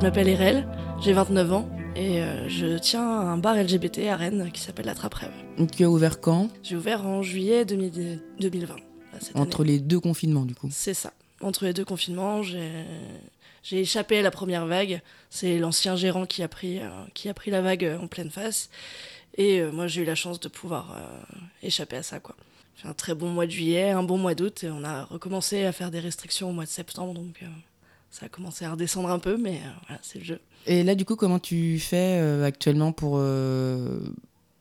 Je m'appelle Erel, j'ai 29 ans et euh, je tiens un bar LGBT à Rennes qui s'appelle La Trappe-Rêve. Tu as ouvert quand? J'ai ouvert en juillet 2000 2020. là, cette Entre année. les deux confinements, du coup. C'est ça. Entre les deux confinements, j'ai échappé à la première vague. C'est l'ancien gérant qui a, pris, euh, qui a pris la vague euh, en pleine face. Et euh, moi, j'ai eu la chance de pouvoir euh, échapper à ça. quoi. J'ai un très bon mois de juillet, un bon mois d'août, et on a recommencé à faire des restrictions au mois de septembre. Donc, ça a commencé à redescendre un peu, mais euh, voilà, c'est le jeu. Et là, du coup, comment tu fais euh, actuellement pour, euh,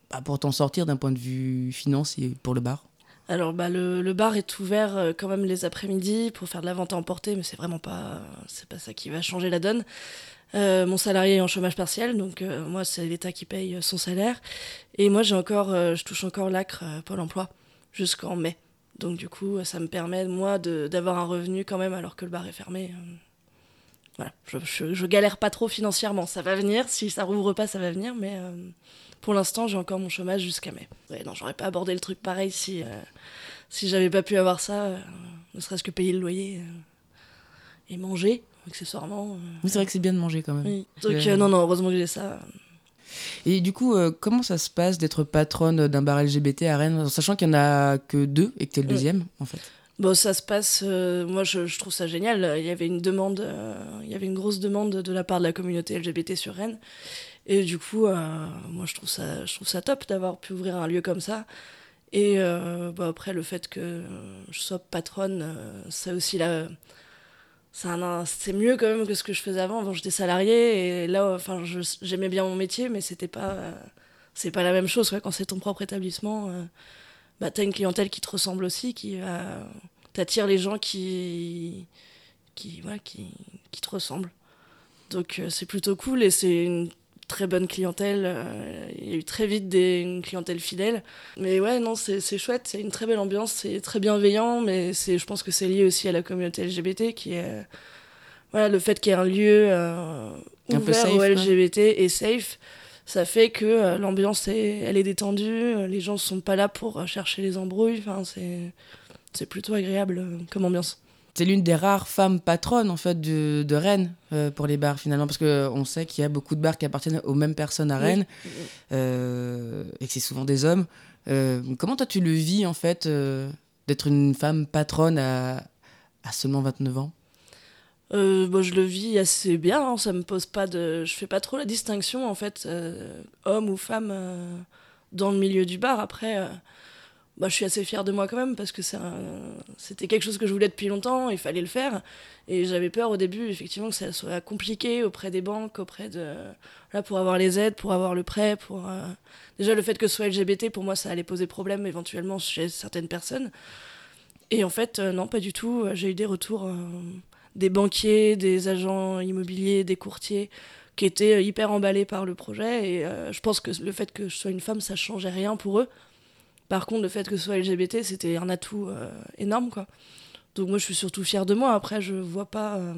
bah, pour t'en sortir d'un point de vue finance et pour le bar? Alors, bah, le, le bar est ouvert euh, quand même les après-midi pour faire de la vente à emporter, mais c'est vraiment pas, c'est pas ça qui va changer la donne. Euh, mon salarié est en chômage partiel, donc euh, moi, c'est l'État qui paye son salaire. Et moi, j'ai encore, je touche encore l'ACRE Pôle emploi jusqu'en mai. Donc, du coup, ça me permet, moi, d'avoir un revenu quand même alors que le bar est fermé. Voilà, je, je, je galère pas trop financièrement. Ça va venir, si ça rouvre pas, ça va venir, mais euh, pour l'instant, j'ai encore mon chômage jusqu'à mai. Ouais, non, j'aurais pas abordé le truc pareil si, euh, si j'avais pas pu avoir ça, euh, ne serait-ce que payer le loyer et manger, accessoirement. Oui, c'est vrai que c'est bien de manger quand même. oui. Donc, non, non, heureusement que j'ai ça. Et du coup, euh, comment ça se passe d'être patronne d'un bar LGBT à Rennes, en sachant qu'il y en a que deux et que t'es le Oui. deuxième, en fait? Bon, ça se passe. euh, moi, je, trouve ça génial. Il y avait une demande, euh, il y avait une grosse demande de la part de la communauté LGBT sur Rennes, et du coup, euh, moi, je trouve ça, ça top d'avoir pu ouvrir un lieu comme ça. Et après, le fait que je sois patronne, c'est aussi la, c'est mieux quand même que ce que je faisais avant. Avant, j'étais salarié et là, enfin, j'aimais bien mon métier, mais c'était pas, c'est pas la même chose quand c'est ton propre établissement. Euh, bah, t'as une clientèle qui te ressemble aussi, qui va t'attires les gens qui qui voilà, qui, qui te ressemblent. Donc euh, c'est plutôt cool et c'est une très bonne clientèle. euh, Il y a eu très vite des, une clientèle fidèle. Mais ouais, non, c'est chouette, c'est une très belle ambiance, c'est très bienveillant, mais je pense que c'est lié aussi à la communauté LGBT qui est voilà le fait qu'il y ait un lieu euh, ouvert safe, aux. LGBT et safe. Ça fait que euh, l'ambiance est, elle est détendue, euh, les gens sont pas là pour euh, chercher les embrouilles. Enfin, c'est c'est plutôt agréable comme ambiance. T'es l'une des rares femmes patronnes, en fait, de, de Rennes euh, pour les bars, finalement, parce qu'on sait qu'il y a beaucoup de bars qui appartiennent aux mêmes personnes à Oui. Rennes, euh, et que c'est souvent des hommes. Comment toi, tu le vis, en fait, d'être une femme patronne à, à seulement 29 ans? Euh, bon, je le vis assez bien, hein, ça me pose pas de. Je fais pas trop la distinction, en fait, euh, homme ou femme euh, dans le milieu du bar. Après, euh, bah, je suis assez fière de moi quand même, parce que un- c'était quelque chose que je voulais depuis longtemps, il fallait le faire. Et j'avais peur au début, effectivement, que ça soit compliqué auprès des banques, auprès de. Là, pour avoir les aides, pour avoir le prêt, pour. Déjà, le fait que ce soit LGBT, pour moi, ça allait poser problème éventuellement chez certaines personnes. Et en fait, non, pas du tout. J'ai eu des retours. Des banquiers, des agents immobiliers, des courtiers qui étaient euh, hyper emballés par le projet. Et euh, je pense que le fait que je sois une femme, ça changeait rien pour eux. Par contre, le fait que ce soit LGBT, c'était un atout euh, énorme, quoi. Donc moi, je suis surtout fière de moi. Après, je vois pas... euh,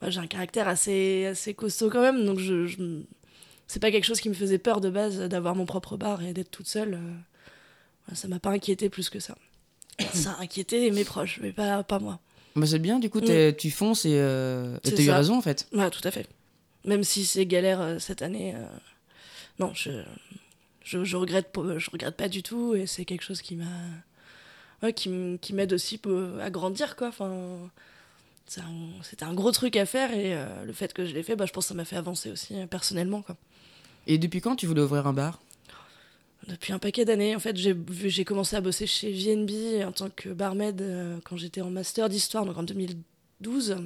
moi, j'ai un caractère assez, assez costaud quand même, donc je... je... C'est pas quelque chose qui me faisait peur de base d'avoir mon propre bar et d'être toute seule. Ça m'a pas inquiété plus que ça. Ça a inquiété mes proches, mais pas, pas moi. Bah, C'est bien, du coup, t'es- tu fonces et euh, t'as eu raison, en fait. Ouais, tout à fait. Même si c'est galère euh, cette année, euh, non, je, je, je regrette, pas- je regrette pas du tout et c'est quelque chose qui m'a, ouais, qui, qui m'aide aussi pour- à grandir, quoi. Enfin, c'est un- c'était un gros truc à faire et euh, le fait que je l'ai fait, bah, je pense que ça m'a fait avancer aussi personnellement, quoi. Et depuis quand tu voulais ouvrir un bar? Depuis un paquet d'années, en fait, j'ai commencé à bosser chez VNB en tant que barmaid euh, quand j'étais en master d'histoire, donc en 2012.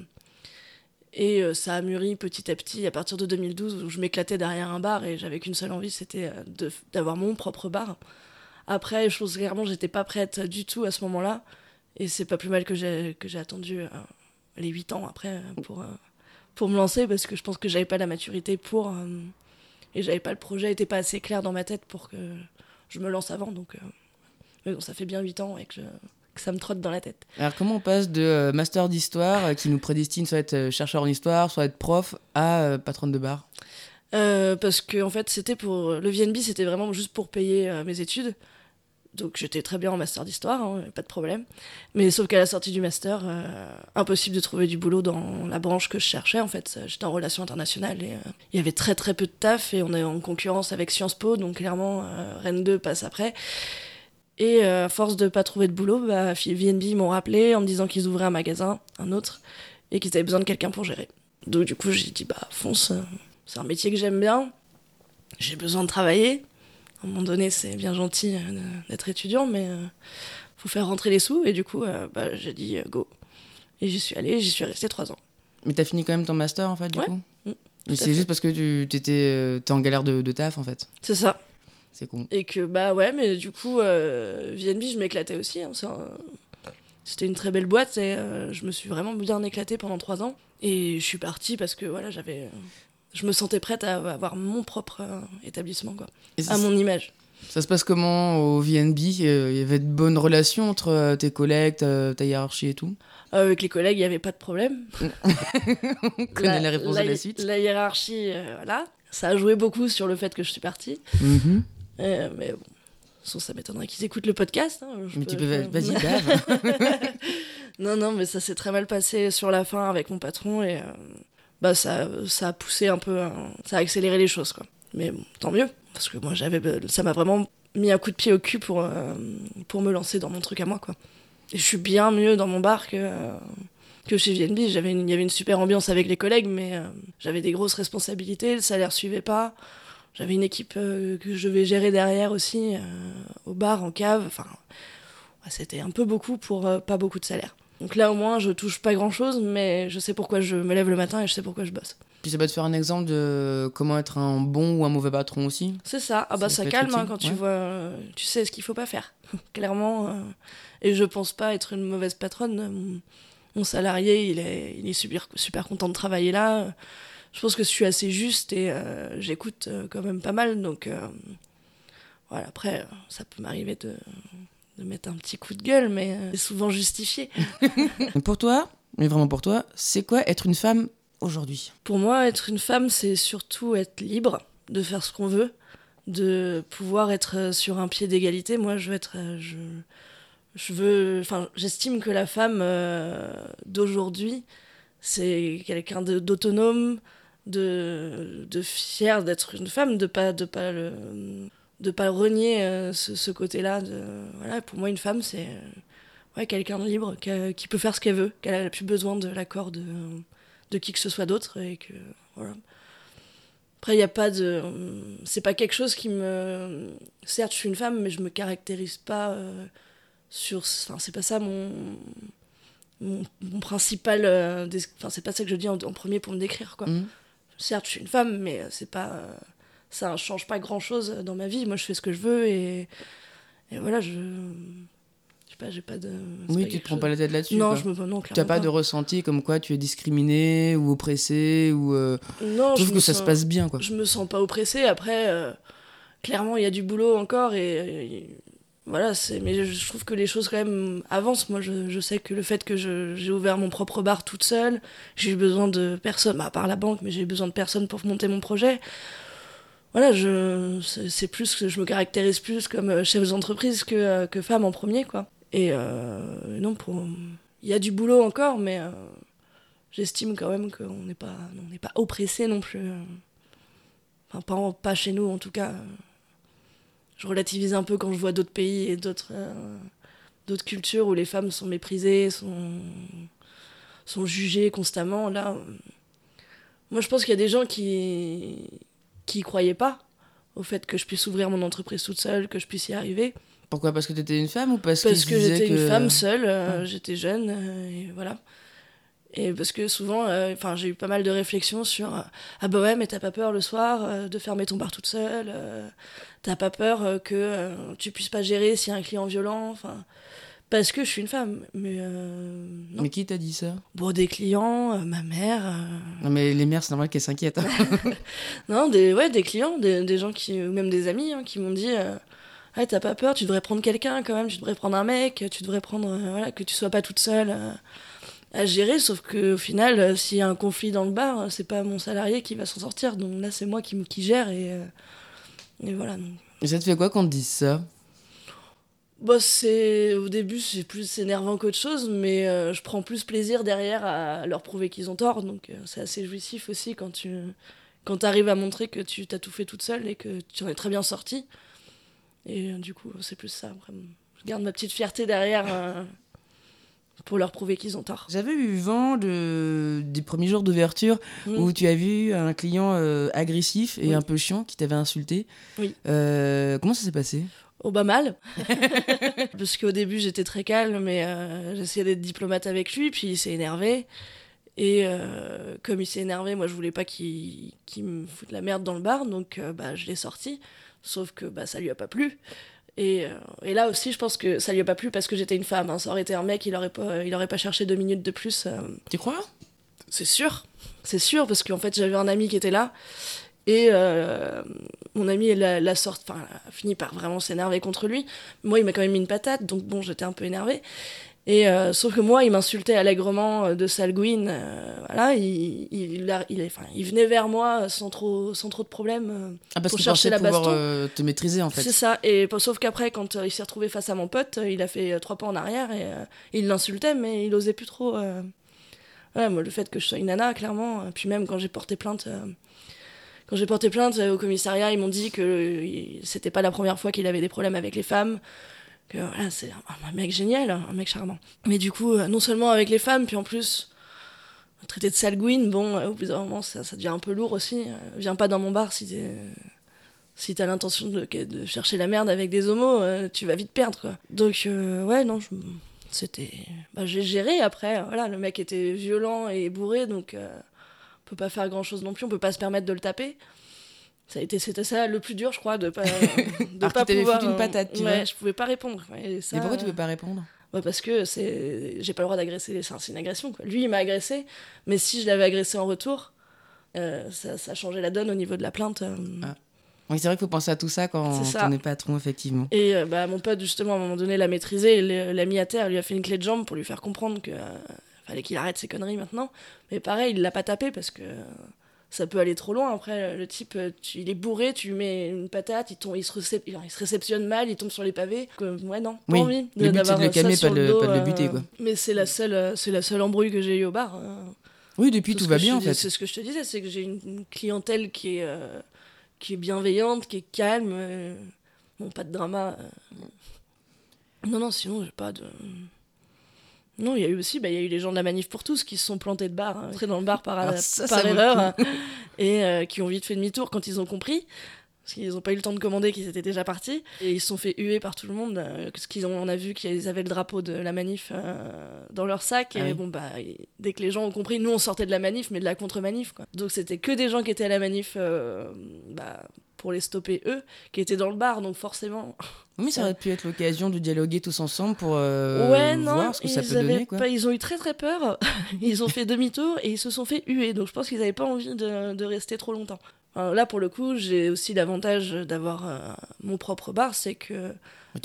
Et euh, ça a mûri petit à petit à partir de 2012 où je m'éclatais derrière un bar et j'avais qu'une seule envie, c'était euh, d'avoir mon propre bar. Après, chose clairement, j'étais pas prête du tout à ce moment-là. Et c'est pas plus mal que j'ai attendu les 8 ans après pour, pour me lancer parce que je pense que j'avais pas la maturité pour. Et j'avais pas le projet, était pas assez clair dans ma tête pour que je me lance avant. Donc, mais bon, ça fait bien 8 ans et que je ça me trotte dans la tête. Alors comment on passe de master d'histoire qui nous prédestine soit être chercheur en histoire, soit être prof, à patronne de bar? Euh, parce que en fait c'était pour le VNB c'était vraiment juste pour payer euh, mes études donc j'étais très bien en master d'histoire hein, pas de problème mais sauf qu'à la sortie du master euh, impossible de trouver du boulot dans la branche que je cherchais en fait j'étais en relations internationales et il y avait très très peu de taf et on est en concurrence avec Sciences Po donc clairement Rennes 2 passe après et à force de pas trouver de boulot bah, VNB m'ont rappelé en me disant qu'ils ouvraient un magasin un autre et qu'ils avaient besoin de quelqu'un pour gérer donc du coup j'ai dit bah fonce c'est un métier que j'aime bien. J'ai besoin de travailler. À un moment donné, c'est bien gentil euh, d'être étudiant, mais il euh, faut faire rentrer les sous. Et du coup, euh, bah, j'ai dit go. Et j'y suis allée, j'y suis restée trois ans. Mais t'as fini quand même ton master, en fait, du coup mmh, Mais c'est juste parce que tu étais, en galère de, taf, en fait. C'est ça. C'est con. Et que, bah ouais, mais du coup, euh, VNB, je m'éclatais aussi. Hein, C'était une très belle boîte et je me suis vraiment bien éclatée pendant trois ans. Et je suis partie parce que, voilà, j'avais je me sentais prête à avoir mon propre euh, établissement, quoi, à mon image. Ça se passe comment au VNB euh, Il y avait de bonnes relations entre euh, tes collègues, ta, hiérarchie et tout? Avec les collègues, il n'y avait pas de problème. On connaît la, réponse la, de la suite. La hiérarchie, voilà. Ça a joué beaucoup sur le fait que je suis partie. Mm-hmm. mais bon, ça m'étonnerait qu'ils écoutent le podcast. Hein, mais tu peux, vas-y, non, non, mais ça s'est très mal passé sur la fin avec mon patron et bah ça, ça a poussé un peu, ça a accéléré les choses quoi. Mais tant mieux, parce que moi j'avais, ça m'a vraiment mis un coup de pied au cul pour, euh, pour me lancer dans mon truc à moi quoi. Et je suis bien mieux dans mon bar que, que chez VNB. Il y avait une super ambiance avec les collègues, mais euh, j'avais des grosses responsabilités, le salaire suivait pas. J'avais une équipe euh, que je devais gérer derrière aussi, au bar, en cave. Enfin, c'était un peu beaucoup pour pas beaucoup de salaire. Donc là, au moins, je touche pas grand chose, mais je sais pourquoi je me lève le matin et je sais pourquoi je bosse. Puis ça va te faire un exemple de comment être un bon ou un mauvais patron aussi C'est ça. Ah bah ça, calme hein, quand tu vois, tu sais ce qu'il faut pas faire. Clairement. Euh, et je pense pas être une mauvaise patronne. Mon, salarié, il est, il est super, super content de travailler là. Je pense que je suis assez juste et euh, j'écoute euh, quand même pas mal. Donc voilà, après, ça peut m'arriver de de mettre un petit coup de gueule, mais euh, c'est souvent justifié. pour toi, mais vraiment pour toi, c'est quoi être une femme aujourd'hui? Pour moi, être une femme, c'est surtout être libre de faire ce qu'on veut, de pouvoir être euh, sur un pied d'égalité. Moi, je veux être, euh, je, je veux, enfin, j'estime que la femme d'aujourd'hui, c'est quelqu'un d'autonome, de, de fier d'être une femme, de pas, de pas le de pas renier euh, ce, côté-là. Voilà, pour moi, une femme, c'est euh, ouais, quelqu'un de libre, qui, peut faire ce qu'elle veut, qu'elle n'a plus besoin de l'accord de, de qui que ce soit d'autre. Et que, voilà. Après, il n'y a pas de. C'est pas quelque chose qui me. Certes, je suis une femme, mais je me caractérise pas euh, sur. Enfin, c'est pas ça mon. Mon, principal. Enfin, c'est pas ça que je dis en, premier pour me décrire, quoi. Mmh. Certes, je suis une femme, mais c'est pas ça change pas grand chose dans ma vie. Moi, je fais ce que je veux et, et voilà, je. Je sais pas, j'ai pas de. Oui, tu te prends pas la tête là-dessus. Non, je me non, Tu n'as pas, de ressenti comme quoi tu es discriminé ou oppressé ou. Euh... Non, je trouve que ça se passe bien, quoi. Je me sens pas oppressé. Après, euh, clairement, il y a du boulot encore et. voilà, c'est mais je trouve que les choses quand même avancent. Moi, je, je sais que le fait que j'ai ouvert mon propre bar toute seule, j'ai eu besoin de personne, bah, à part la banque, mais j'ai eu besoin de personne pour monter mon projet voilà, je, c'est plus que je me caractérise plus comme euh, chef d'entreprise que, euh, que femme en premier, quoi. Et euh, non, pour. Il y a du boulot encore, mais j'estime quand même qu'on n'est pas, on n'est pas oppressé non plus. Enfin, pas, pas chez nous en tout cas. Je relativise un peu quand je vois d'autres pays et d'autres, cultures où les femmes sont méprisées, sont, sont jugées constamment. Là, moi je pense qu'il y a des gens qui qui croyaient pas au fait que je puisse ouvrir mon entreprise toute seule, que je puisse y arriver. Pourquoi? Parce que tu étais une femme ou parce, parce que j'étais une femme seule, euh, j'étais jeune, euh, et voilà. Et parce que souvent, euh, j'ai eu pas mal de réflexions sur ah bah ouais, mais t'as pas peur le soir de fermer ton bar toute seule, t'as pas peur que tu puisses pas gérer s'il y a un client violent, enfin Parce que je suis une femme. Mais euh, non. Mais qui t'a dit ça? Bon, des clients, euh, ma mère. euh, Non, mais les mères, c'est normal qu'elles s'inquiètent. hein. Non, des, ouais, des clients, des, des gens qui, ou même des amis hein, qui m'ont dit Ah, t'as pas peur, tu devrais prendre quelqu'un quand même, tu devrais prendre un mec, tu devrais prendre. voilà, que tu sois pas toute seule à gérer. Sauf qu'au final, s'il y a un conflit dans le bar, c'est pas mon salarié qui va s'en sortir. Donc là, c'est moi qui, qui gère et, et voilà. donc. Et ça te fait quoi qu'on te dise ça? Bah, c'est au début c'est plus énervant qu'autre chose, mais euh, je prends plus plaisir derrière à leur prouver qu'ils ont tort, donc euh, c'est assez jouissif aussi quand tu quand arrives à montrer que tu t'as tout fait toute seule et que tu en es très bien sorti. Et euh, du coup c'est plus ça. Vraiment. Je garde ma petite fierté derrière pour leur prouver qu'ils ont tort. J'avais eu vent de... des premiers jours d'ouverture Mm. où tu as vu un client euh, agressif et Oui. un peu chiant qui t'avait insulté. Oui. Euh, comment ça s'est passé? Oh bah mal. Parce qu'au début j'étais très calme, mais euh, j'essayais d'être diplomate avec lui, puis il s'est énervé. Et euh, comme il s'est énervé, moi je voulais pas qu'il qu'il me foute la merde dans le bar, donc euh, bah, je l'ai sorti. Sauf que bah, ça lui a pas plu. Et, et là aussi, je pense que ça lui a pas plu parce que j'étais une femme. hein. Ça aurait été un mec, il aurait pas, il aurait pas cherché deux minutes de plus. Tu crois? C'est sûr, c'est sûr, parce qu'en fait j'avais un ami qui était là, et euh, mon ami l'a, l'a sorti, enfin, a fini par vraiment s'énerver contre lui. Moi, il m'a quand même mis une patate, donc bon, j'étais un peu énervée. Et euh, sauf que moi, il m'insultait allègrement euh, de salguine. euh, voilà, il, il, il, est- enfin, il venait vers moi sans trop, sans trop de problèmes. euh, ah, Parce Pour chercher la pouvoir baston. te maîtriser en fait. C'est ça. Et sauf qu'après, quand il s'est retrouvé face à mon pote, il a fait trois pas en arrière et il l'insultait, mais il osait plus trop. Ouais, moi, le fait que je sois une nana, clairement. Puis même quand j'ai porté plainte. Quand j'ai porté plainte euh, au commissariat, ils m'ont dit que euh, c'était pas la première fois qu'il avait des problèmes avec les femmes. Que voilà, c'est un, mec génial, un mec charmant. Mais du coup, euh, non seulement avec les femmes, puis en plus, traité de salguine, bon, au bout d'un moment, ça, devient un peu lourd aussi. Viens pas dans mon bar si t'as l'intention de, chercher la merde avec des homos, tu vas vite perdre, quoi. Donc, ouais, non, c'était... Bah, j'ai géré, après, voilà, le mec était violent et bourré, donc on peut pas faire grand-chose non plus, on peut pas se permettre de le taper. Ça a été, c'était ça le plus dur, je crois, de pas, de Alors pas qu'il t'avait pouvoir... une euh, patate, tu ouais, vois. je pouvais pas répondre. Et ça, pourquoi tu euh, veux pas répondre? Bah parce que c'est j'ai pas le droit d'agresser c'est une agression quoi. lui il m'a agressé mais si je l'avais agressé en retour euh, ça, ça changeait la donne au niveau de la plainte euh. Ah. Oui, c'est vrai qu'il faut penser à tout ça quand ça. on n'est patron, effectivement. et euh, bah mon pote justement à un moment donné l'a maîtrisé l'a mis à terre lui a fait une clé de jambe pour lui faire comprendre que euh, fallait qu'il arrête ses conneries maintenant mais pareil il l'a pas tapé parce que ça peut aller trop loin après le type tu- il est bourré tu lui mets une patate il, tombe, il, se récep- il se réceptionne mal il tombe sur les pavés ouais non pas Oui, envie le but, c'est de le calmer, pas de le- dos, pas de le buter, euh, quoi. mais c'est la seule c'est la seule embrouille que j'ai eu au bar euh. Oui, depuis tout va bien, en fait. C'est ce que je te disais, c'est que j'ai une, clientèle qui est, euh, qui est bienveillante, qui est calme. euh, bon, pas de drama. Non, non, sinon, j'ai pas de. Non, il y a eu aussi, bah, il y a eu les gens de la manif pour tous qui se sont plantés de bar, hein, entrés dans le bar par, ça, le erreur, hein, et euh, qui ont vite fait demi-tour quand ils ont compris. Parce qu'ils n'ont pas eu le temps de commander, qu'ils étaient déjà partis. Et ils se sont fait huer par tout le monde. euh, parce qu'ils ont, on a vu qu'ils avaient le drapeau de la manif euh, dans leur sac. Et Ah oui. bon, bah, et dès que les gens ont compris, nous on sortait de la manif, mais de la contre-manif. Quoi. Donc c'était que des gens qui étaient à la manif euh, bah, pour les stopper eux, qui étaient dans le bar. Donc forcément. Oui, ça aurait pu être l'occasion de dialoguer tous ensemble pour euh, ouais, non, voir ce que ça ils peut donner. Quoi. pas- ils ont eu très très peur. ils ont fait demi-tour et ils se sont fait huer. Donc je pense qu'ils n'avaient pas envie de, de rester trop longtemps. Enfin, là, pour le coup, j'ai aussi l'avantage d'avoir euh, mon propre bar, c'est que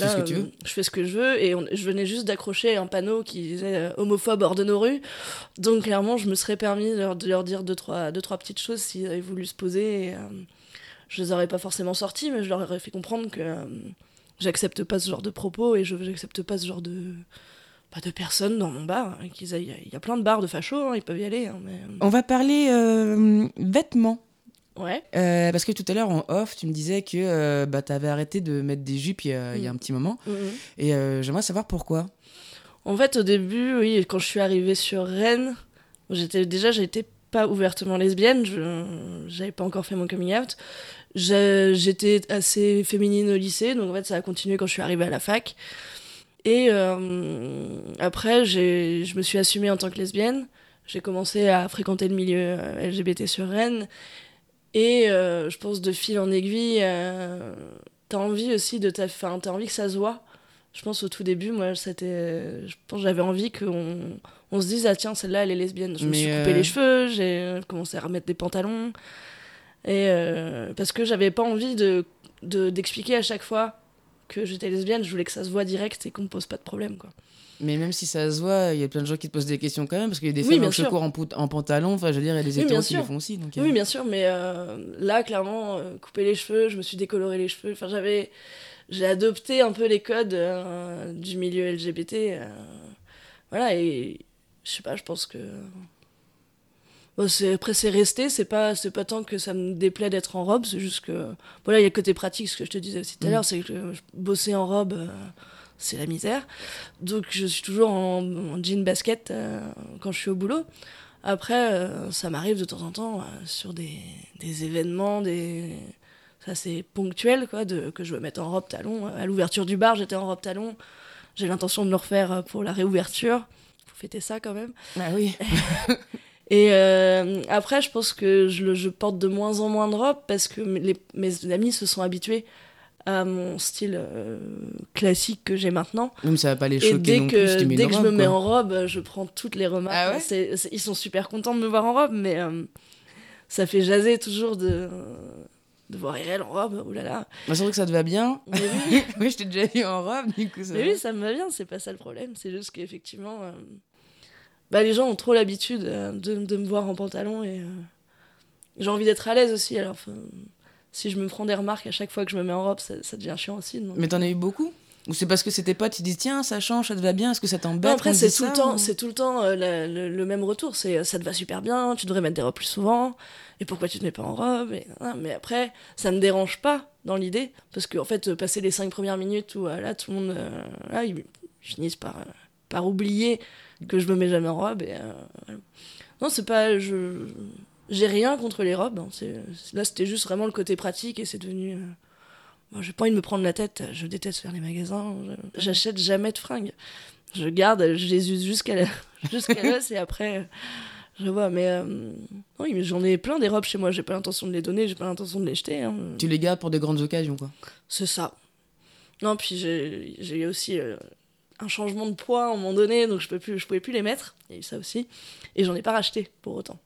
ce tu euh, veux. Je fais ce que je veux et on- je venais juste d'accrocher un panneau qui disait euh, homophobe hors de nos rues. Donc clairement, je me serais permis de leur, de leur dire deux trois, deux, trois petites choses s'ils avaient voulu se poser. Et, euh, je les aurais pas forcément sortis, mais je leur aurais fait comprendre que euh, j'accepte pas ce genre de propos et je j'accepte pas ce genre de pas de personnes dans mon bar. Il y a plein de bars de fachos, hein, ils peuvent y aller. hein, mais, On va parler euh, vêtements. Ouais. Euh, parce que tout à l'heure en off, tu me disais que euh, bah, tu avais arrêté de mettre des jupes il y a, il y a un petit moment. Mhm. Et euh, j'aimerais savoir pourquoi. En fait, au début, oui, quand je suis arrivée sur Rennes, j'étais déjà, j'étais pas ouvertement lesbienne, je j'avais pas encore fait mon coming out. J'étais assez féminine au lycée, donc en fait, ça a continué quand je suis arrivée à la fac. Et après, je me suis assumée en tant que lesbienne. J'ai commencé à fréquenter le milieu LGBT sur Rennes. Et euh, je pense de fil en aiguille, euh, t'as envie aussi de ta... enfin, t'as envie que ça se voit. Je pense au tout début, moi, c'était. Je pense j'avais envie qu'on on se dise, ah tiens, celle-là, elle est lesbienne. Je me suis coupé euh, les cheveux, j'ai commencé à remettre des pantalons. Et euh, parce que j'avais pas envie de de- d'expliquer à chaque fois que j'étais lesbienne, je voulais que ça se voit direct et qu'on me pose pas de problème, quoi. Mais même si ça se voit, il y a plein de gens qui te posent des questions quand même, parce qu'il y a des Oui, femmes sûr. secours en, en pantalon, enfin je veux dire, il y a des Oui, hétéros qui le font aussi. Donc, euh, Oui, bien sûr, mais euh, là, clairement, euh, couper les cheveux, je me suis décoloré les cheveux. Enfin, j'avais. J'ai adopté un peu les codes euh, du milieu LGBT. euh, voilà, et je sais pas, je pense que. Bon, c'est, après, c'est resté, c'est pas, c'est pas tant que ça me déplaît d'être en robe, c'est juste que. Voilà, il y a le côté pratique, ce que je te disais aussi tout à Mm. l'heure, c'est que je- bosser en robe, euh, c'est la misère. Donc, je suis toujours en, en jean basket euh, quand je suis au boulot. Après, euh, ça m'arrive de temps en temps sur des, des événements, des... ça c'est ponctuel, quoi, de, que je veux mettre en robe talon. À l'ouverture du bar, j'étais en robe talon. J'ai l'intention de le refaire pour la réouverture. Faut fêter ça quand même. Ah oui. Et euh, après, je pense que je, porte de moins en moins de robes parce que mes- les- mes amis se sont habitués à mon style euh, classique que j'ai maintenant. Même ça va pas les Et choquer dès non que, plus. dès que je me mets en robe, je prends toutes les remarques. Ah ouais? Ils sont super contents de me voir en robe, mais euh, ça fait jaser toujours de, de voir Irel en robe. Oh là là. C'est vrai que ça te va bien. Mais oui, oui, je t'ai déjà vu en robe, du coup. Ça mais oui, ça me va bien, c'est pas ça le problème. C'est juste qu'effectivement, euh, bah, les gens ont trop l'habitude euh, de, de me voir en pantalon et euh, j'ai envie d'être à l'aise aussi. Alors, si je me prends des remarques à chaque fois que je me mets en robe, ça, ça devient chiant aussi. donc. Mais t'en as eu beaucoup? Ou c'est parce que c'était pas, tu dis tiens, ça change, ça te va bien, est-ce que ça t'embête après, c'est tout, le temps, ou- c'est tout le temps euh, la- le, le même retour. C'est euh, ça te va super bien, tu devrais mettre des robes plus souvent. Et pourquoi tu te mets pas en robe et, ah, Mais après, ça me dérange pas dans l'idée. Parce qu'en fait, euh, passer les cinq premières minutes où euh, là, tout le monde. euh, là, ils finissent par, euh, par oublier que je me mets jamais en robe. Et, euh, voilà. Non, c'est pas. Je. J'ai rien contre les robes. hein. C'est- Là, c'était juste vraiment le côté pratique et c'est devenu. euh, j'ai pas envie de me prendre la tête. Je déteste faire les magasins. Je- J'achète jamais de fringues. Je garde, je les use jusqu'à la... jusqu'à l'os et après, je vois. Mais euh, oui, mais j'en ai plein des robes chez moi. J'ai pas l'intention de les donner, j'ai pas l'intention de les jeter. hein. Tu les gardes pour des grandes occasions, quoi. C'est ça. Non, puis j'ai aussi euh, un changement de poids à un moment donné, donc je, peux plus, je pouvais plus les mettre. Il y a eu ça aussi. Et j'en ai pas racheté pour autant.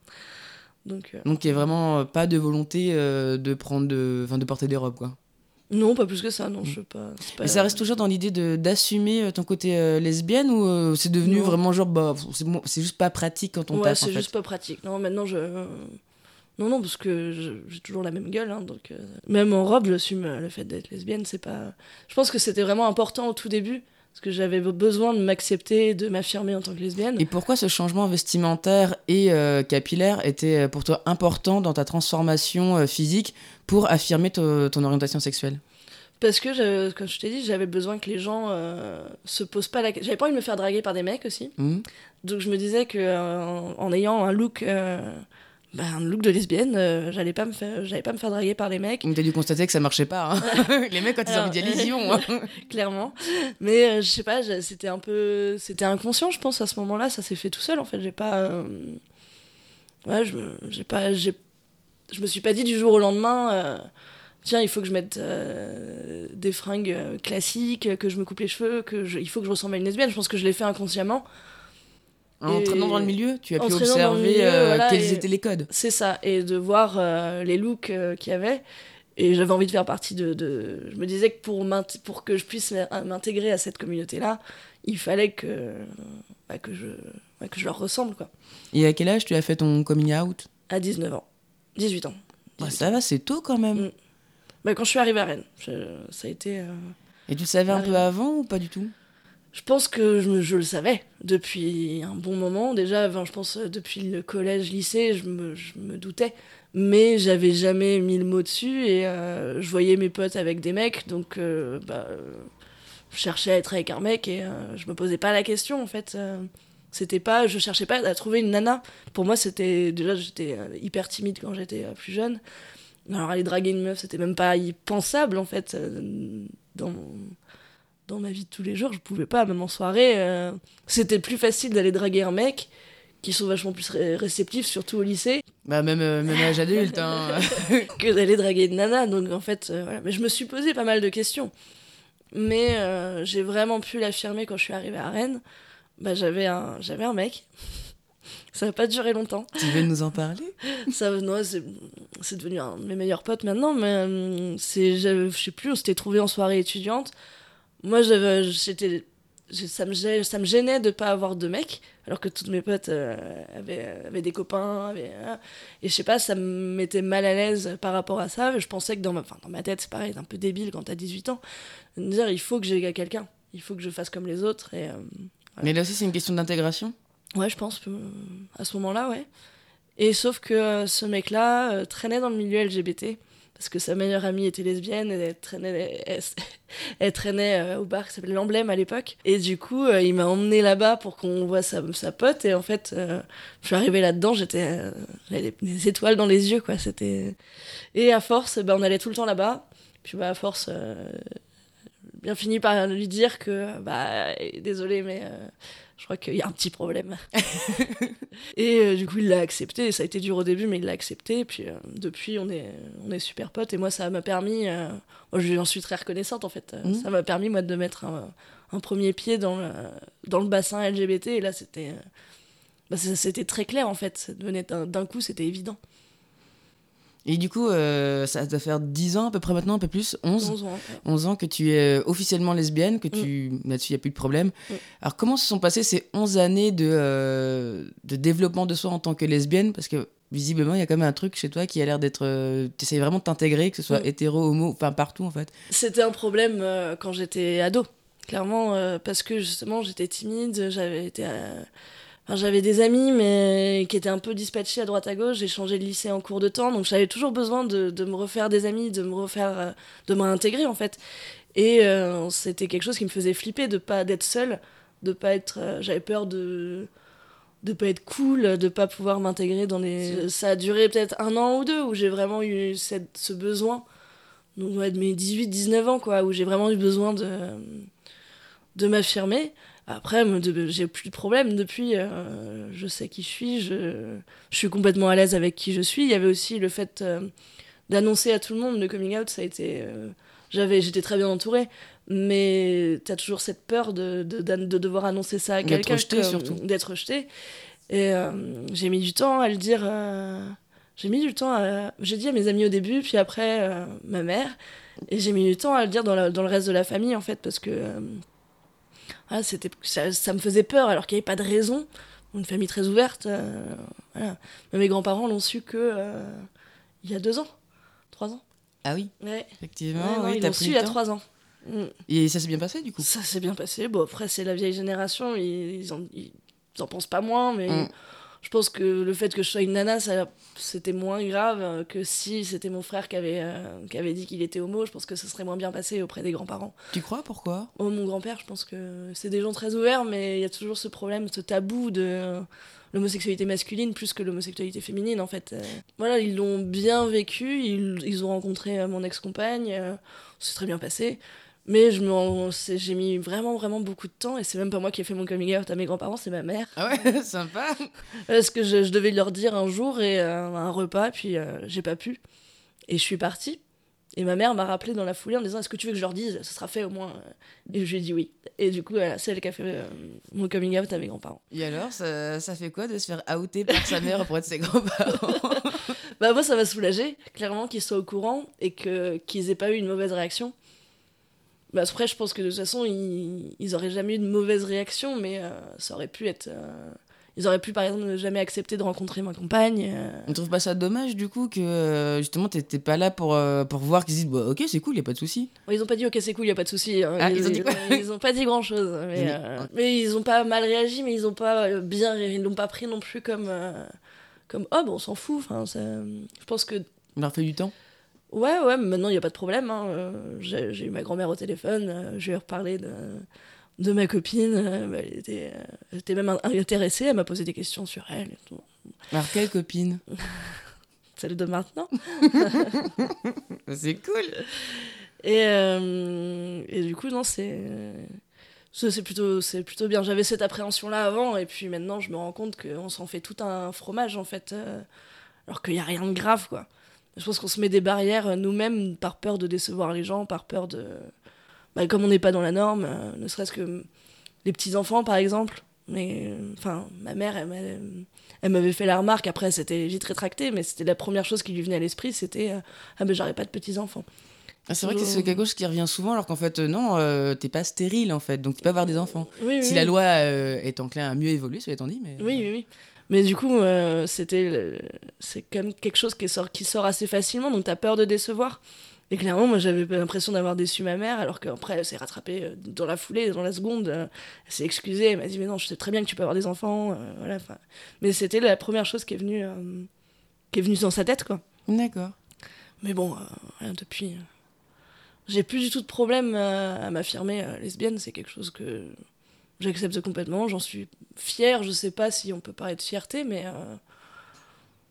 Donc, euh, Donc il y a vraiment euh, pas de volonté euh, de prendre de... Enfin, de porter des robes, quoi. non, pas plus que ça. Non, je veux pas. pas- Mais ça reste toujours dans l'idée d'assumer ton côté euh, lesbienne ou euh, c'est devenu Non. vraiment genre bah c'est juste pas pratique quand on Ouais, tape c'est fait. juste pas pratique. Non, maintenant je. Non, non, parce que j'ai toujours la même gueule, hein, donc. euh, Même en robe, j'assume le fait d'être lesbienne, c'est pas. Je pense que c'était vraiment important au tout début, parce que j'avais besoin de m'accepter, de m'affirmer en tant que lesbienne. Et pourquoi ce changement vestimentaire et euh, capillaire était euh, pour toi important dans ta transformation euh, physique pour affirmer to- ton orientation sexuelle? Parce que, comme je t'ai dit, j'avais besoin que les gens euh, se posent pas la question. J'avais pas envie de me faire draguer par des mecs aussi. Mhm. Donc je me disais que en, en ayant un look. Bah, un look de lesbienne, euh, j'allais pas me faire, j'allais pas me faire draguer par des mecs. T'as dû constater que ça marchait pas. hein. Les mecs quand ils ont envie d'y aller, ils y vont. hein. clairement. Mais euh, je sais pas, c'était un peu. C'était inconscient, je pense, à ce moment-là. Ça s'est fait tout seul, en fait. J'ai pas. euh, Ouais, j'ai pas. j'ai- Je me suis pas dit du jour au lendemain. Tiens, il faut que je mette des fringues classiques, que je me coupe les cheveux, que je... il faut que je ressemble à une lesbienne. Je pense que je l'ai fait inconsciemment. En entraînant dans le milieu, tu as pu observer milieu, euh, voilà, quels étaient les codes. C'est ça, et de voir euh, les looks euh, qu'il y avait. Et j'avais envie de faire partie de, de- Je me disais que pour, pour que je puisse m'in- m'intégrer à cette communauté-là, il fallait que, bah, que, je, bah, que je leur ressemble, quoi. Et à quel âge tu as fait ton coming out? À 19 ans. 18 ans. Bah, 18 Ça va, c'est tôt quand même. Mm. Bah, quand je suis arrivée à Rennes, je- ça a été... Et tu le savais un peu avant ou pas du tout? Je pense que je, le savais depuis un bon moment. Déjà, je pense euh, depuis le collège, lycée, je me, doutais. Mais j'avais jamais mis le mot dessus et euh, je voyais mes potes avec des mecs, donc euh, bah, je cherchais à être avec un mec et euh, je me posais pas la question en fait. c'était pas, je cherchais pas à trouver une nana. Pour moi, c'était déjà j'étais hyper timide quand j'étais plus jeune. Alors aller draguer une meuf, c'était même pas y pensable en fait dans dans ma vie de tous les jours, je pouvais pas, même en soirée. euh, c'était plus facile d'aller draguer un mec, qui sont vachement plus ré- réceptifs, surtout au lycée, Bah même, euh, même âge adulte. hein. que d'aller draguer une nana. Donc en fait, euh, voilà. Mais je me suis posé pas mal de questions. Mais euh, j'ai vraiment pu l'affirmer quand je suis arrivée à Rennes. Bah, j'avais un, j'avais un mec. Ça n'a pas duré longtemps. Tu veux nous en parler? Ça, c'est, c'est devenu un de mes meilleurs potes maintenant, mais c'est, je sais plus, on s'était trouvé en soirée étudiante. Moi, j'étais, ça me, gênait, ça me gênait de pas avoir de mec, alors que toutes mes potes euh, avaient, avaient, des copains. Avaient, hein. et je sais pas, ça me mettait mal à l'aise par rapport à ça. Je pensais que dans ma, dans ma tête, c'est pareil, c'est un peu débile quand t'as 18 ans. De me dire, il faut que j'ai quelqu'un, il faut que je fasse comme les autres. Et, euh, voilà. Mais là aussi, c'est une question d'intégration Ouais, je pense, euh, à ce moment-là, ouais. Et sauf que euh, ce mec-là euh, traînait dans le milieu LGBT, parce que sa meilleure amie était lesbienne, elle traînait, elle, traînait au bar qui s'appelait l'Emblème à l'époque. Et du coup, il m'a emmené là-bas pour qu'on voit sa, pote, et en fait, je suis arrivée là-dedans, j'étais. j'avais des étoiles dans les yeux, quoi. C'était. Et à force, bah, on allait tout le temps là-bas. Puis bah, à force, bien fini par lui dire que, bah, désolé, mais je crois qu'il y a un petit problème. et euh, du coup, il l'a accepté. Ça a été dur au début, mais il l'a accepté. Et puis euh, depuis, on est, on est super potes. Et moi, ça m'a permis. Euh, moi, j'en suis très reconnaissante en fait. Mmh. Ça m'a permis, moi, de mettre un, un, premier pied dans le, dans le bassin LGBT. Et là, c'était. Bah, c'était très clair en fait. Ça devenait d'un coup, c'était évident. Et du coup, euh, ça doit faire 10 ans à peu près maintenant, un peu plus, 11, 11 ans, ouais. 11 ans que tu es officiellement lesbienne, que tu mm. là-dessus, il n'y a plus de problème. Mm. Alors, comment se sont passées ces 11 années de, euh, de développement de soi en tant que lesbienne? Parce que visiblement, il y a quand même un truc chez toi qui a l'air d'être. Euh, tu essayes vraiment de t'intégrer, que ce soit mm. hétéro, homo, enfin partout en fait. C'était un problème euh, quand j'étais ado, clairement, euh, parce que justement, j'étais timide, j'avais été. Enfin, j'avais des amis, mais qui étaient un peu dispatchés à droite à gauche. J'ai changé de lycée en cours de temps, donc j'avais toujours besoin de, de, me refaire des amis, de me refaire, euh, de me réintégrer en fait. Et euh, c'était quelque chose qui me faisait flipper de pas d'être seule, de pas être. Euh, j'avais peur de de pas être cool, de pas pouvoir m'intégrer dans les. Ça a duré peut-être un an ou deux où j'ai vraiment eu cette, ce besoin. Donc ouais, de mes 18-19 ans quoi, où j'ai vraiment eu besoin de de m'affirmer. Après, j'ai plus de problème depuis. Euh, je sais qui je suis. Je, je suis complètement à l'aise avec qui je suis. Il y avait aussi le fait euh, d'annoncer à tout le monde le coming out. Ça a été. Euh, j'avais, j'étais très bien entourée. Mais t'as toujours cette peur de, de, de, devoir annoncer ça à quelqu'un. D'être rejeté, surtout. D'être rejeté. Et j'ai mis du temps à le dire. j'ai mis du temps à. J'ai dit à mes amis au début, puis après, ma mère. Et j'ai mis du temps à le dire dans, la, dans le reste de la famille, en fait, parce que ah, c'était, ça, ça, me faisait peur alors qu'il n'y avait pas de raison. Une famille très ouverte. Euh, voilà. Mais mes grands-parents l'ont su que euh, il y a deux ans, trois ans. Ah oui ouais. Effectivement, ouais, oui, ils l'ont su il y a trois ans. Mm. Et ça s'est bien passé du coup? Ça s'est bien passé. Bon, après, c'est la vieille génération, ils, ils, en, ils en pensent pas moins, mais. Mm. Je pense que le fait que je sois une nana, ça, c'était moins grave que si c'était mon frère qui avait, euh, qui avait dit qu'il était homo. Je pense que ça serait moins bien passé auprès des grands-parents. Tu crois? Pourquoi? Oh, Mon grand-père, je pense que c'est des gens très ouverts, mais il y a toujours ce problème, ce tabou de euh, l'homosexualité masculine plus que l'homosexualité féminine, en fait. Euh, voilà, ils l'ont bien vécu, ils, ils ont rencontré mon ex-compagne, c'est très bien passé. Mais je me, j'ai mis vraiment, vraiment beaucoup de temps et c'est même pas moi qui ai fait mon coming out à mes grands-parents, c'est ma mère. Ah ouais, sympa. Parce que je, je, devais leur dire un jour et euh, un repas, puis euh, j'ai pas pu. Et je suis partie. Et ma mère m'a rappelé dans la foulée en disant Est-ce que tu veux que je leur dise? Ce sera fait au moins. Et je lui ai dit oui. Et du coup, voilà, c'est elle qui a fait euh, mon coming out à mes grands-parents. Et alors, ça, ça, fait quoi de se faire outer par sa mère auprès de ses grands-parents? Bah, moi, ça m'a soulagé, clairement, qu'ils soient au courant et que, qu'ils aient pas eu une mauvaise réaction. Bah après, je pense que de toute façon, ils, ils auraient jamais eu de mauvaise réaction, mais euh, ça aurait pu être. Euh, ils auraient pu, par exemple, ne jamais accepter de rencontrer ma compagne. Euh... On trouve pas ça dommage, du coup, que euh, justement, t'étais pas là pour, pour voir qu'ils disent bah, Ok, c'est cool, y a pas de souci. Ils ont pas dit Ok, c'est cool, y a pas de souci. Hein. Ah, ils, ils, ont dit quoi ils ont pas dit grand chose. Mais, mais, ils ont pas mal réagi, mais ils ont pas bien. Ils l'ont pas pris non plus comme. comme Oh, bon, on s'en fout. Enfin, je pense que. On leur fait du temps Ouais, ouais, mais maintenant il n'y a pas de problème. Hein. Euh, j'ai eu ma grand-mère au téléphone, euh, je lui ai reparlé de, de ma copine. Euh, elle, était, elle, était, même intéressée, elle m'a posé des questions sur elle. Et tout. Alors, quelle copine? Celle de maintenant. c'est cool. Et, euh, et, du coup, non, c'est. C'est plutôt, plutôt bien. J'avais cette appréhension-là avant, et puis maintenant, je me rends compte qu'on s'en fait tout un fromage, en fait. alors qu'il n'y a rien de grave, quoi. Je pense qu'on se met des barrières nous-mêmes par peur de décevoir les gens, par peur de. bah, comme on n'est pas dans la norme, euh, ne serait-ce que les petits-enfants, par exemple. Mais, enfin, ma mère, elle, m'avait fait la remarque, après, c'était vite rétracté, mais c'était la première chose qui lui venait à l'esprit, c'était Ah, ben, j'aurais pas de petits-enfants. Ah, c'est vrai que c'est quelque chose qui revient souvent, alors qu'en fait, non, t'es pas stérile, en fait, donc tu peux avoir des enfants. si la loi est enclin à mieux évoluer, ça va dit, mais... Oui, oui, oui. Mais du coup, c'était c'est quand même quelque chose qui sort, qui sort assez facilement, donc t'as peur de décevoir. Et clairement, moi, j'avais l'impression d'avoir déçu ma mère, alors qu'après, elle s'est rattrapée euh, dans la foulée, dans la seconde. Euh, elle s'est excusée, elle m'a dit, mais non, je sais très bien que tu peux avoir des enfants. Euh, voilà, mais c'était la première chose qui est venue, qui est venue dans sa tête, quoi. D'accord. Mais bon, depuis. j'ai plus du tout de problème à m'affirmer lesbienne, c'est quelque chose que j'accepte complètement, j'en suis fière, je sais pas si on peut parler de fierté, mais.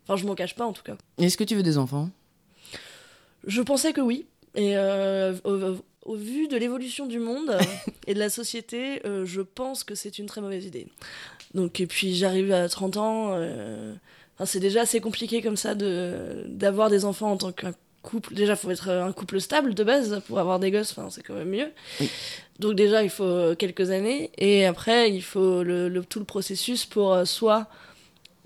Enfin, je m'en cache pas en tout cas. Est-ce que tu veux des enfants? Je pensais que oui. Et euh, au, vu de l'évolution du monde et de la société, euh, je pense que c'est une très mauvaise idée. Donc, et puis j'arrive à 30 ans. Euh, c'est déjà assez compliqué comme ça de d'avoir des enfants en tant qu'un couple. Déjà, il faut être un couple stable de base pour avoir des gosses. Enfin, c'est quand même mieux. Donc déjà, il faut quelques années. Et après, il faut le, tout le processus pour soit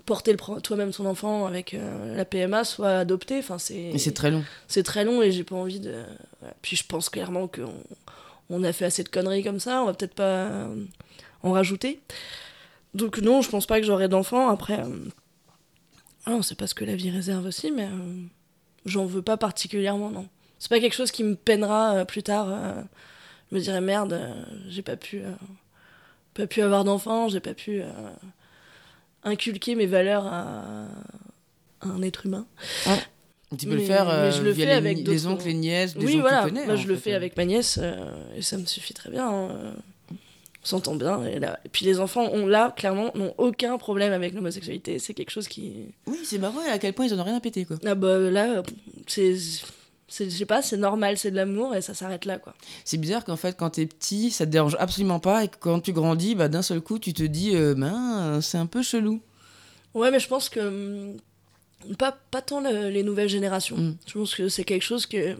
porter toi-même ton enfant avec euh, la PMA, soit adopter. Enfin, c'est. Mais c'est très long. C'est très long et j'ai pas envie de. Puis je pense clairement qu'on on a fait assez de conneries comme ça. On va peut-être pas euh, en rajouter. Donc non, je pense pas que j'aurai d'enfant. Après, euh... Ah, on sait pas ce que la vie réserve aussi, mais euh, j'en veux pas particulièrement, non. C'est pas quelque chose qui me peinera plus tard. je me dirais merde, j'ai pas pu, pas pu avoir d'enfant, j'ai pas pu inculquer mes valeurs à, un être humain. Tu peux le faire euh, je le via fais les, avec les oncles, les nièces, des oui, gens voilà. que tu connais. Moi, je le fais avec ma nièce euh, et ça me suffit très bien. Hein. On s'entend bien. Et, là... et puis les enfants, ont là, clairement, n'ont aucun problème avec l'homosexualité. C'est quelque chose qui. Oui, c'est marrant à quel point ils en ont rien à péter, quoi. Ah bah là, c'est je sais pas, c'est normal, c'est de l'amour et ça s'arrête là, quoi. C'est bizarre qu'en fait, quand t'es petit, ça te dérange absolument pas et que quand tu grandis, bah, d'un seul coup, tu te dis, euh, ben, c'est un peu chelou. Ouais, mais je pense que. Mm, pas, pas tant les nouvelles générations. Mm. Je pense que c'est quelque chose que.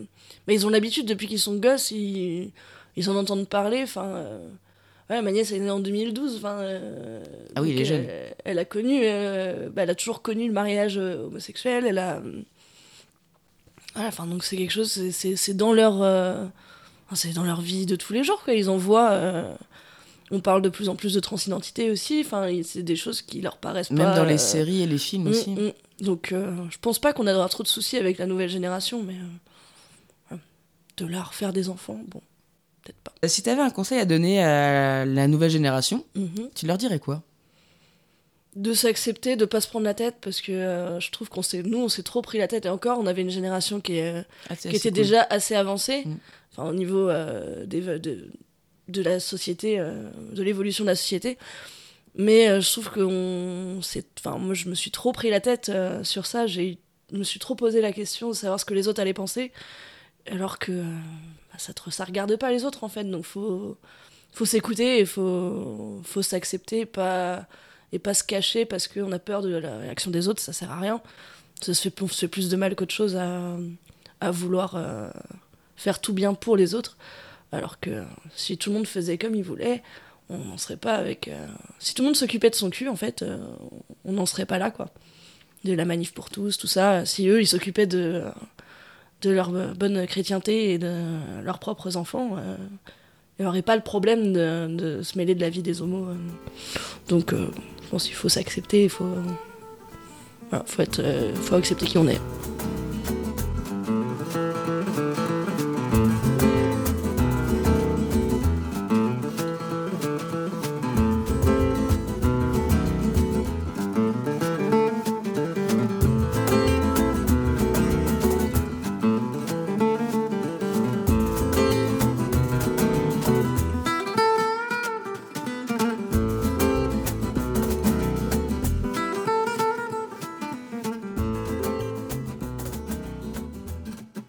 Mais ils ont l'habitude, depuis qu'ils sont gosses, ils, ils en entendent parler. Enfin. Euh, ouais, ma nièce est née en 2012. Enfin, euh, ah oui, elle est jeune. Elle, a connu. bah, elle a toujours connu le mariage homosexuel. Elle a voilà, enfin, donc c'est quelque chose, c'est dans leur. Euh, c'est dans leur vie de tous les jours, quoi. Ils en voient. Euh, on parle de plus en plus de transidentité aussi. Enfin, c'est des choses qui leur paraissent Même pas. Dans les euh, séries et les films mm, aussi. Mm. Donc, je pense pas qu'on aura trop de soucis avec la nouvelle génération, mais. de là refaire des enfants, bon, peut-être pas. Si tu avais un conseil à donner à la nouvelle génération, mm-hmm. tu leur dirais quoi? De s'accepter, de pas se prendre la tête, parce que euh, je trouve qu'on s'est, nous, on s'est trop pris la tête. Et encore, on avait une génération qui, est, ah, qui était déjà assez avancée, mm. enfin, au niveau euh, des, de, de, la société, euh, de l'évolution de la société. Mais je trouve que enfin, moi, je me suis trop pris la tête sur ça. J'ai, je me suis trop posé la question de savoir ce que les autres allaient penser, alors que bah, ça ne ça regarde pas les autres en fait. Donc faut, faut s'écouter, il faut, faut s'accepter, pas et pas se cacher parce qu'on a peur de la réaction des autres, ça sert à rien. Ça se fait, plus de mal qu'autre chose à, à vouloir euh, faire tout bien pour les autres. Alors que si tout le monde faisait comme il voulait, on n'en serait pas avec. Euh, si tout le monde s'occupait de son cul, en fait, euh, on n'en serait pas là, quoi. De la manif pour tous, tout ça. Si eux, ils s'occupaient de, de leur bonne chrétienté et de leurs propres enfants, il n'y aurait pas le problème de, se mêler de la vie des homos. Donc, pense qu'il faut s'accepter, il faut, être, euh, faut accepter qui on est.